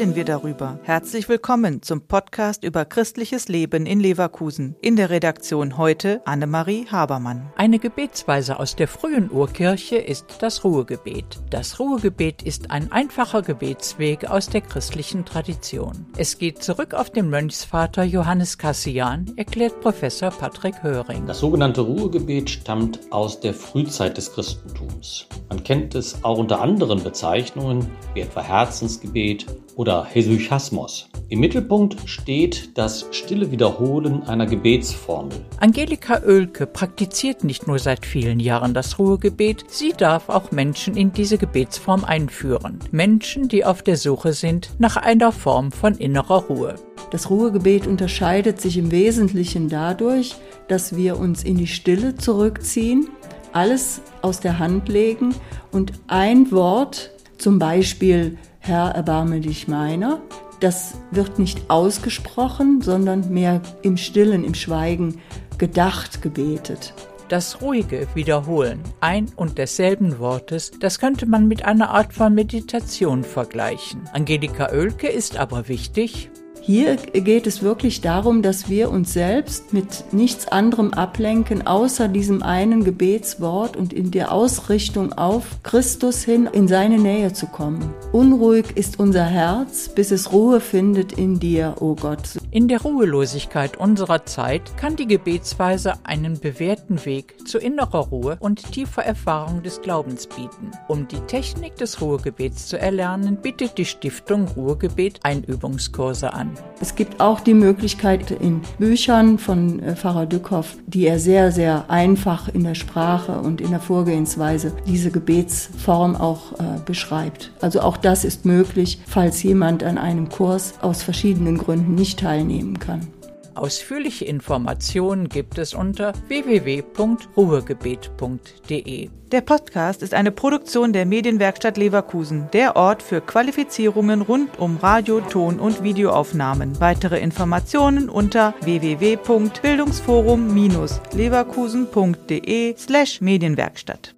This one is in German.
darüber. Herzlich willkommen zum Podcast über christliches Leben in Leverkusen. In der Redaktion heute Annemarie Habermann. Eine Gebetsweise aus der frühen Urkirche ist das Ruhegebet. Das Ruhegebet ist ein einfacher Gebetsweg aus der christlichen Tradition. Es geht zurück auf den Mönchsvater Johannes Cassian, erklärt Professor Patrick Höring. Das sogenannte Ruhegebet stammt aus der Frühzeit des Christentums. Man kennt es auch unter anderen Bezeichnungen wie etwa Herzensgebet oder Hesychasmos. Im Mittelpunkt steht das stille Wiederholen einer Gebetsformel. Angelika Oelke praktiziert nicht nur seit vielen Jahren das Ruhegebet, sie darf auch Menschen in diese Gebetsform einführen. Menschen, die auf der Suche sind nach einer Form von innerer Ruhe. Das Ruhegebet unterscheidet sich im Wesentlichen dadurch, dass wir uns in die Stille zurückziehen, alles aus der Hand legen und ein Wort, zum Beispiel Herr, erbarme dich meiner, das wird nicht ausgesprochen, sondern mehr im Stillen, im Schweigen gedacht, gebetet. Das ruhige Wiederholen ein und desselben Wortes, das könnte man mit einer Art von Meditation vergleichen. Angelika Oelke ist aber wichtig, hier geht es wirklich darum, dass wir uns selbst mit nichts anderem ablenken, außer diesem einen Gebetswort und in der Ausrichtung auf Christus hin in seine Nähe zu kommen. Unruhig ist unser Herz, bis es Ruhe findet in dir, o oh Gott. In der Ruhelosigkeit unserer Zeit kann die Gebetsweise einen bewährten Weg zu innerer Ruhe und tiefer Erfahrung des Glaubens bieten. Um die Technik des Ruhegebets zu erlernen, bietet die Stiftung Ruhegebet Einübungskurse an. Es gibt auch die Möglichkeit in Büchern von äh, Pfarrer Dückhoff, die er sehr, sehr einfach in der Sprache und in der Vorgehensweise diese Gebetsform auch äh, beschreibt. Also auch das ist möglich, falls jemand an einem Kurs aus verschiedenen Gründen nicht teilnehmen kann. Ausführliche Informationen gibt es unter www.ruhegebet.de. Der Podcast ist eine Produktion der Medienwerkstatt Leverkusen, der Ort für Qualifizierungen rund um Radio, Ton und Videoaufnahmen. Weitere Informationen unter www.bildungsforum-leverkusen.de slash Medienwerkstatt.